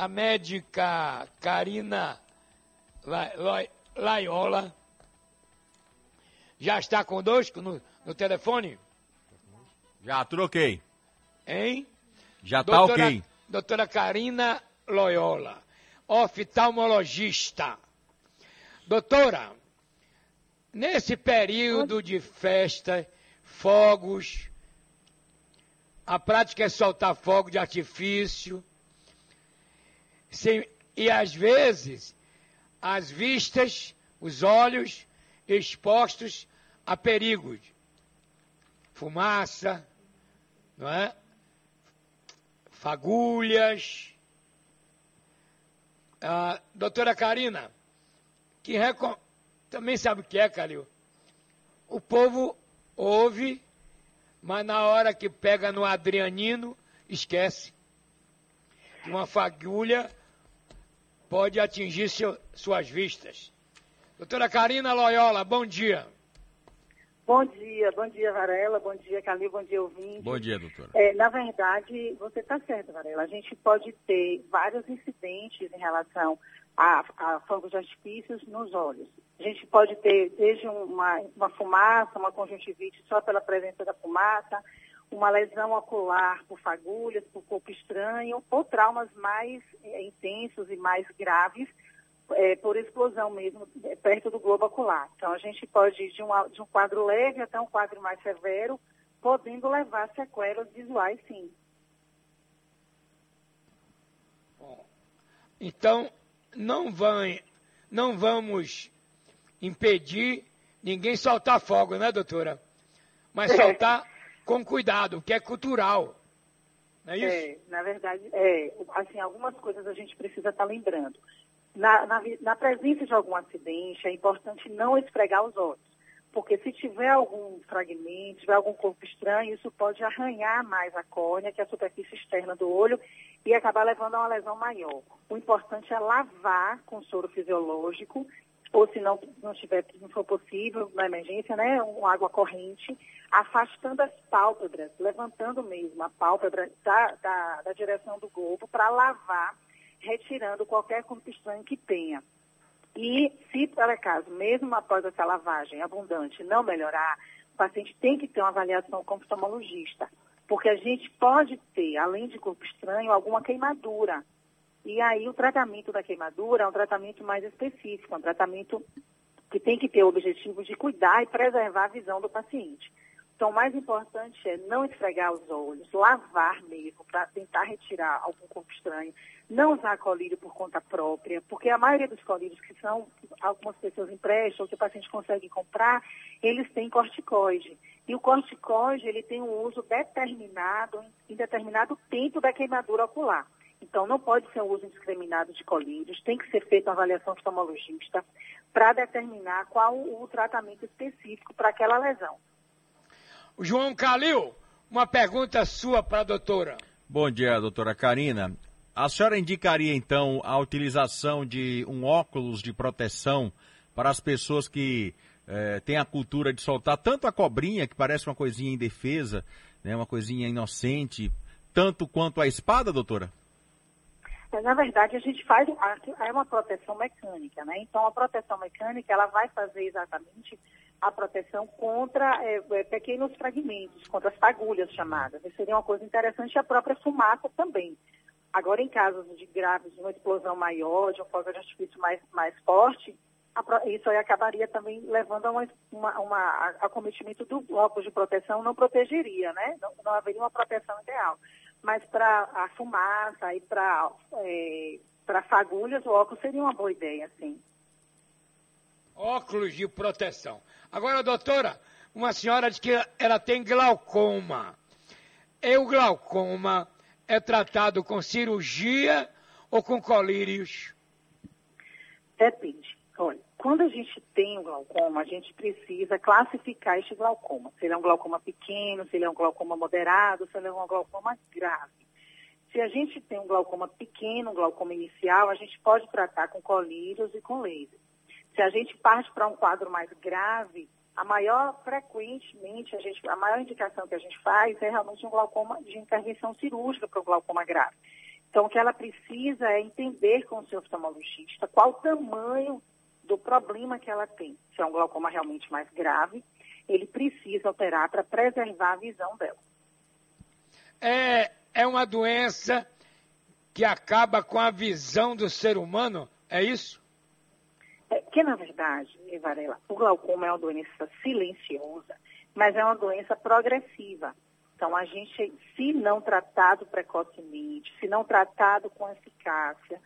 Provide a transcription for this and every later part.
a médica Karina Laiola já está conosco no, no telefone? Já troquei. Hein? Já está ok. Doutora Karina Loyola, oftalmologista. Doutora, nesse período de festa, fogos, a prática é soltar fogo de artifício, e às vezes as vistas, os olhos expostos a perigos. Fumaça, não é? Fagulhas. A doutora Karina, que recom... também sabe o que é, Calil? O povo ouve, mas na hora que pega no Adrianino, esquece. Uma fagulha pode atingir seu, suas vistas. Doutora Karina Loyola, bom dia. Bom dia, bom dia, Varela, bom dia, Calil, bom dia, ouvinte. Bom dia, doutora. É, na verdade, você está certo, Varela. A gente pode ter vários incidentes em relação a, a fogos de artifícios nos olhos. A gente pode ter desde uma, uma fumaça, uma conjuntivite só pela presença da fumaça, uma lesão ocular por fagulhas, por corpo estranho, ou traumas mais é, intensos e mais graves, é, por explosão mesmo, é, perto do globo ocular. Então, a gente pode ir de, uma, de um quadro leve até um quadro mais severo, podendo levar sequelas visuais, sim. Então, não, vai, não vamos impedir ninguém soltar fogo, né, doutora? Mas soltar com cuidado, que é cultural. Não é isso? É, na verdade, é, assim, algumas coisas a gente precisa estar tá lembrando. Na, na, na, presença de algum acidente, é importante não esfregar os olhos, porque se tiver algum fragmento, tiver algum corpo estranho, isso pode arranhar mais a córnea, que é a superfície externa do olho, e acabar levando a uma lesão maior. O importante é lavar com soro fisiológico, ou se não, não, tiver, não for possível, na emergência, né, uma água corrente, afastando as pálpebras, levantando mesmo a pálpebra da, da, da direção do globo para lavar, retirando qualquer corpo estranho que tenha. E se, por acaso, mesmo após essa lavagem abundante não melhorar, o paciente tem que ter uma avaliação com o oftalmologista, porque a gente pode ter, além de corpo estranho, alguma queimadura. E aí o tratamento da queimadura é um tratamento mais específico, é um tratamento que tem que ter o objetivo de cuidar e preservar a visão do paciente. Então, o mais importante é não esfregar os olhos, lavar mesmo, para tentar retirar algum corpo estranho. Não usar colírio por conta própria, porque a maioria dos colírios que são, algumas pessoas emprestam, que o paciente consegue comprar, eles têm corticoide. E o corticoide, ele tem um uso determinado, em determinado tempo da queimadura ocular. Então, não pode ser um uso indiscriminado de colírios, tem que ser feita uma avaliação oftalmologista para determinar qual o tratamento específico para aquela lesão. João Calil, uma pergunta sua para a doutora. Bom dia, doutora Karina. A senhora indicaria, então, a utilização de um óculos de proteção para as pessoas que eh, têm a cultura de soltar tanto a cobrinha, que parece uma coisinha indefesa, né, uma coisinha inocente, tanto quanto a espada, doutora? Na verdade, a gente faz é uma proteção mecânica, né? Então, a proteção mecânica ela vai fazer exatamente a proteção contra é, é, pequenos fragmentos, contra as fagulhas chamadas. Isso seria uma coisa interessante a própria fumaça também. Agora, em casos de graves, de uma explosão maior, de um fogo de artifício mais, mais forte, a, isso aí acabaria também levando a um uma, uma, acometimento do bloco de proteção, não protegeria, né? Não, não haveria uma proteção ideal. Mas para a fumaça e para é, fagulhas, o óculos seria uma boa ideia, sim. Óculos de proteção. Agora, doutora, uma senhora diz que ela tem glaucoma. E o glaucoma é tratado com cirurgia ou com colírios? Depende. Olha, quando a gente tem o glaucoma, a gente precisa classificar este glaucoma. Se ele é um glaucoma pequeno, se ele é um glaucoma moderado, se ele é um glaucoma grave. Se a gente tem um glaucoma pequeno, um glaucoma inicial, a gente pode tratar com colírios e com laser. Se a gente parte para um quadro mais grave, a maior, frequentemente, a, gente, a maior indicação que a gente faz é realmente um glaucoma de intervenção cirúrgica para o glaucoma grave. Então, o que ela precisa é entender com o seu oftalmologista qual o tamanho do problema que ela tem. Se é um glaucoma realmente mais grave, ele precisa operar para preservar a visão dela. É, é uma doença que acaba com a visão do ser humano, é isso? É, que, na verdade, Varela, o glaucoma é uma doença silenciosa, mas é uma doença progressiva. Então, a gente, se não tratado precocemente, se não tratado com eficácia,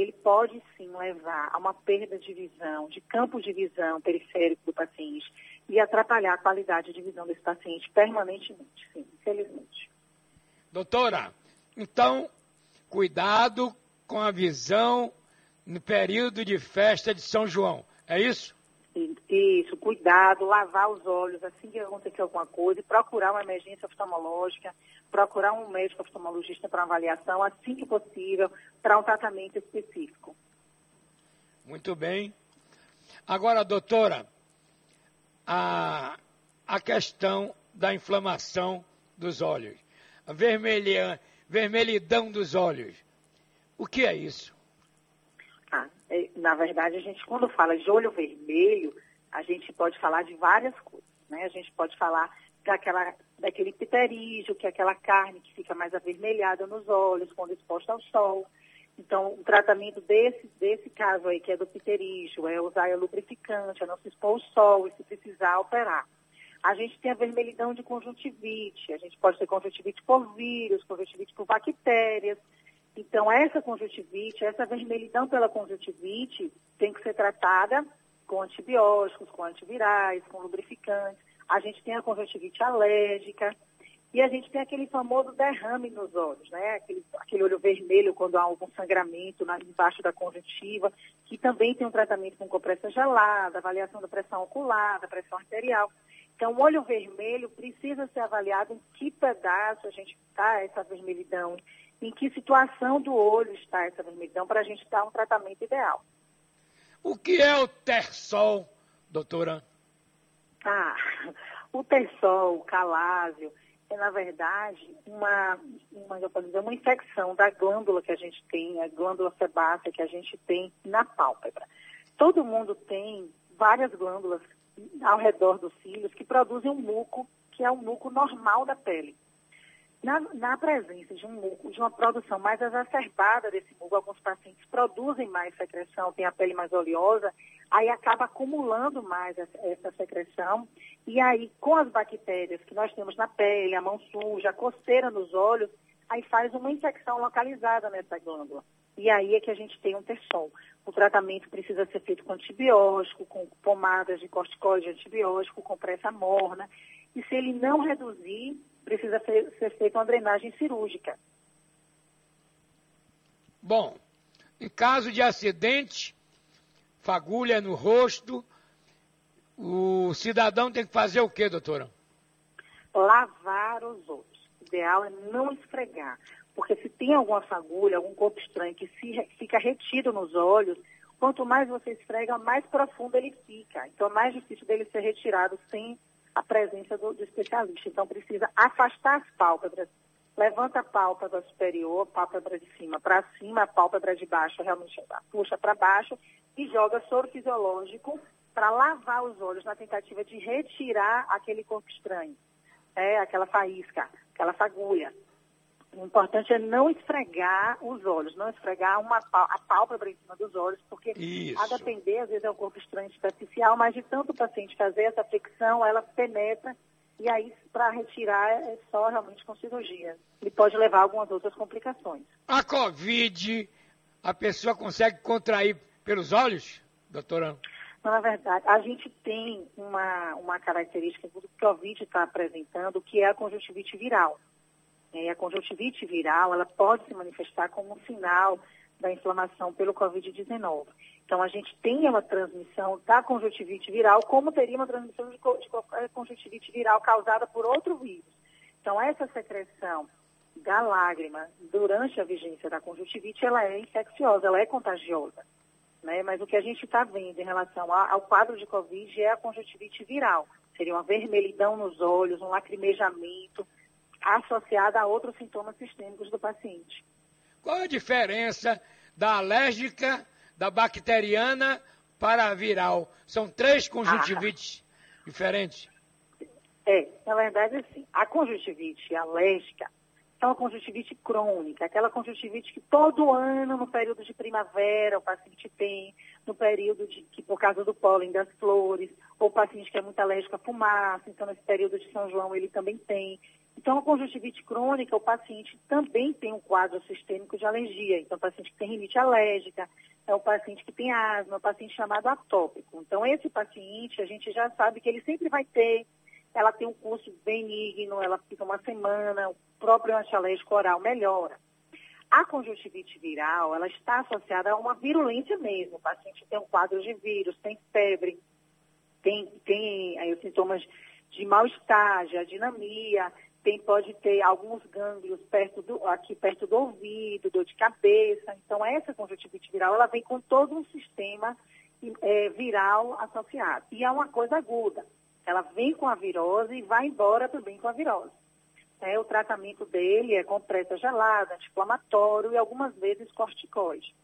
ele pode sim levar a uma perda de visão, de campo de visão periférico do paciente e atrapalhar a qualidade de visão desse paciente permanentemente, sim, infelizmente. Doutora, então, cuidado com a visão no período de festa de São João, é isso? Isso, cuidado, lavar os olhos assim que acontecer alguma coisa e procurar uma emergência oftalmológica, procurar um médico oftalmologista para avaliação assim que possível, para um tratamento específico. Muito bem. Agora, doutora, a, a questão da inflamação dos olhos, a vermelha, vermelhidão dos olhos. O que é isso? Ah, é, na verdade, a gente, quando fala de olho vermelho, a gente pode falar de várias coisas. Né? A gente pode falar daquela, daquele pterígio, que é aquela carne que fica mais avermelhada nos olhos quando exposta ao sol. Então, o tratamento desse, desse caso aí, que é do pterígio, é usar lubrificante, é não se expor ao sol e se precisar operar. A gente tem a vermelhidão de conjuntivite, a gente pode ter conjuntivite por vírus, conjuntivite por bactérias, então, essa conjuntivite, essa vermelhidão pela conjuntivite tem que ser tratada com antibióticos, com antivirais, com lubrificantes. A gente tem a conjuntivite alérgica e a gente tem aquele famoso derrame nos olhos, né? Aquele, aquele olho vermelho quando há algum sangramento na, embaixo da conjuntiva, que também tem um tratamento com compressa gelada, avaliação da pressão ocular, da pressão arterial. Então, o olho vermelho precisa ser avaliado em que pedaço a gente está essa vermelhidão, em que situação do olho está essa vermelhidão para a gente dar um tratamento ideal. O que é o tersol, doutora? Ah, o tersol, o calásio, é na verdade uma, uma, eu posso dizer, uma infecção da glândula que a gente tem, a glândula sebácea que a gente tem na pálpebra. Todo mundo tem várias glândulas ao redor dos cílios que produzem um muco, que é o muco normal da pele. Na, na, presença de um muco, de uma produção mais exacerbada desse muco, alguns pacientes produzem mais secreção, têm a pele mais oleosa, aí acaba acumulando mais essa, secreção, e aí com as bactérias que nós temos na pele, a mão suja, a coceira nos olhos, aí faz uma infecção localizada nessa glândula. E aí é que a gente tem um terçol. O tratamento precisa ser feito com antibiótico, com pomadas de corticoide antibiótico, com pressa morna. E se ele não reduzir, precisa ser, ser feita uma drenagem cirúrgica. Bom, em caso de acidente, fagulha no rosto, o cidadão tem que fazer o quê, doutora? Lavar os olhos. O ideal é não esfregar, porque se tem alguma fagulha, algum corpo estranho que se, fica retido nos olhos, quanto mais você esfrega, mais profundo ele fica. Então é mais difícil dele ser retirado sem a presença do, do especialista. Então, precisa afastar as pálpebras. Levanta a pálpebra superior, a pálpebra de cima para cima, a pálpebra de baixo realmente puxa para baixo e joga soro fisiológico para lavar os olhos na tentativa de retirar aquele corpo estranho, é, aquela faísca, aquela fagulha. O importante é não esfregar os olhos, não esfregar uma, a pálpebra em cima dos olhos, porque Isso. a depender, às vezes é um corpo estranho superficial, mas de tanto o paciente fazer essa fricção, ela penetra e aí para retirar é só realmente com cirurgia. E pode levar a algumas outras complicações. A Covid, a pessoa consegue contrair pelos olhos, doutora? Na verdade, a gente tem uma, uma característica que o Covid está apresentando, que é a conjuntivite viral. É, a conjuntivite viral, ela pode se manifestar como um sinal da inflamação pelo Covid-19. Então, a gente tem uma transmissão da conjuntivite viral, como teria uma transmissão de, conjuntivite viral causada por outro vírus. Então, essa secreção da lágrima durante a vigência da conjuntivite, ela é infecciosa, ela é contagiosa. Né? Mas o que a gente está vendo em relação ao quadro de Covid é a conjuntivite viral. Seria uma vermelhidão nos olhos, um lacrimejamento, associada a outros sintomas sistêmicos do paciente. Qual a diferença da alérgica, da bacteriana para a viral? São três conjuntivites ah. diferentes. É, na verdade, sim. A conjuntivite alérgica é uma conjuntivite crônica, aquela conjuntivite que todo ano, no período de primavera, o paciente tem, no período de que por causa do pólen das flores, ou o paciente que é muito alérgico à fumaça, então nesse período de São João ele também tem. Então, a conjuntivite crônica, o paciente também tem um quadro sistêmico de alergia. Então, o paciente que tem rinite alérgica, é o paciente que tem asma, é o paciente chamado atópico. Então, esse paciente, a gente já sabe que ele sempre vai ter, ela tem um curso benigno, ela fica uma semana, o próprio antialérgico oral melhora. A conjuntivite viral, ela está associada a uma virulência mesmo. O paciente tem um quadro de vírus, tem febre, tem, tem aí, os sintomas de mal-estar, de adinamia, tem, pode ter alguns gânglios perto do, aqui perto do ouvido, dor de cabeça. Então, essa conjuntivite viral, ela vem com todo um sistema é, viral associado. E é uma coisa aguda. Ela vem com a virose e vai embora também com a virose. É, o tratamento dele é compressa gelada, anti-inflamatório e algumas vezes corticoide.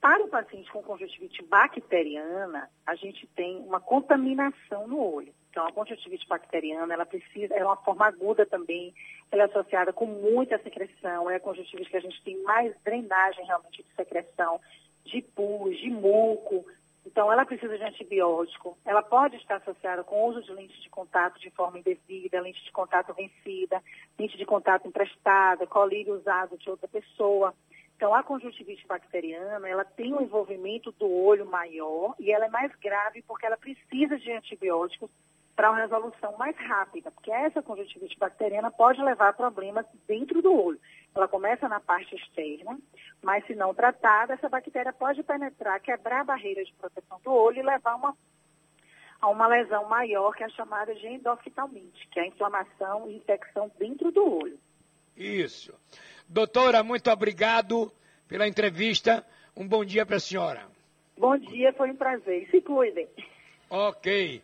Para o paciente com conjuntivite bacteriana, a gente tem uma contaminação no olho. Então, a conjuntivite bacteriana, ela precisa, é uma forma aguda também, ela é associada com muita secreção, é a conjuntivite que a gente tem mais drenagem realmente de secreção, de pus, de muco. Então, ela precisa de antibiótico. Ela pode estar associada com uso de lente de contato de forma indevida, lente de contato vencida, lente de contato emprestada, colírio usado de outra pessoa. Então, a conjuntivite bacteriana, ela tem um envolvimento do olho maior e ela é mais grave porque ela precisa de antibióticos para uma resolução mais rápida, porque essa conjuntivite bacteriana pode levar a problemas dentro do olho. Ela começa na parte externa, mas se não tratada, essa bactéria pode penetrar, quebrar a barreira de proteção do olho e levar uma, a uma lesão maior, que é a chamada de endoftalmite, que é a inflamação e infecção dentro do olho. Isso. Doutora, muito obrigado pela entrevista. Um bom dia para a senhora. Bom dia, foi um prazer. Se cuidem. Ok.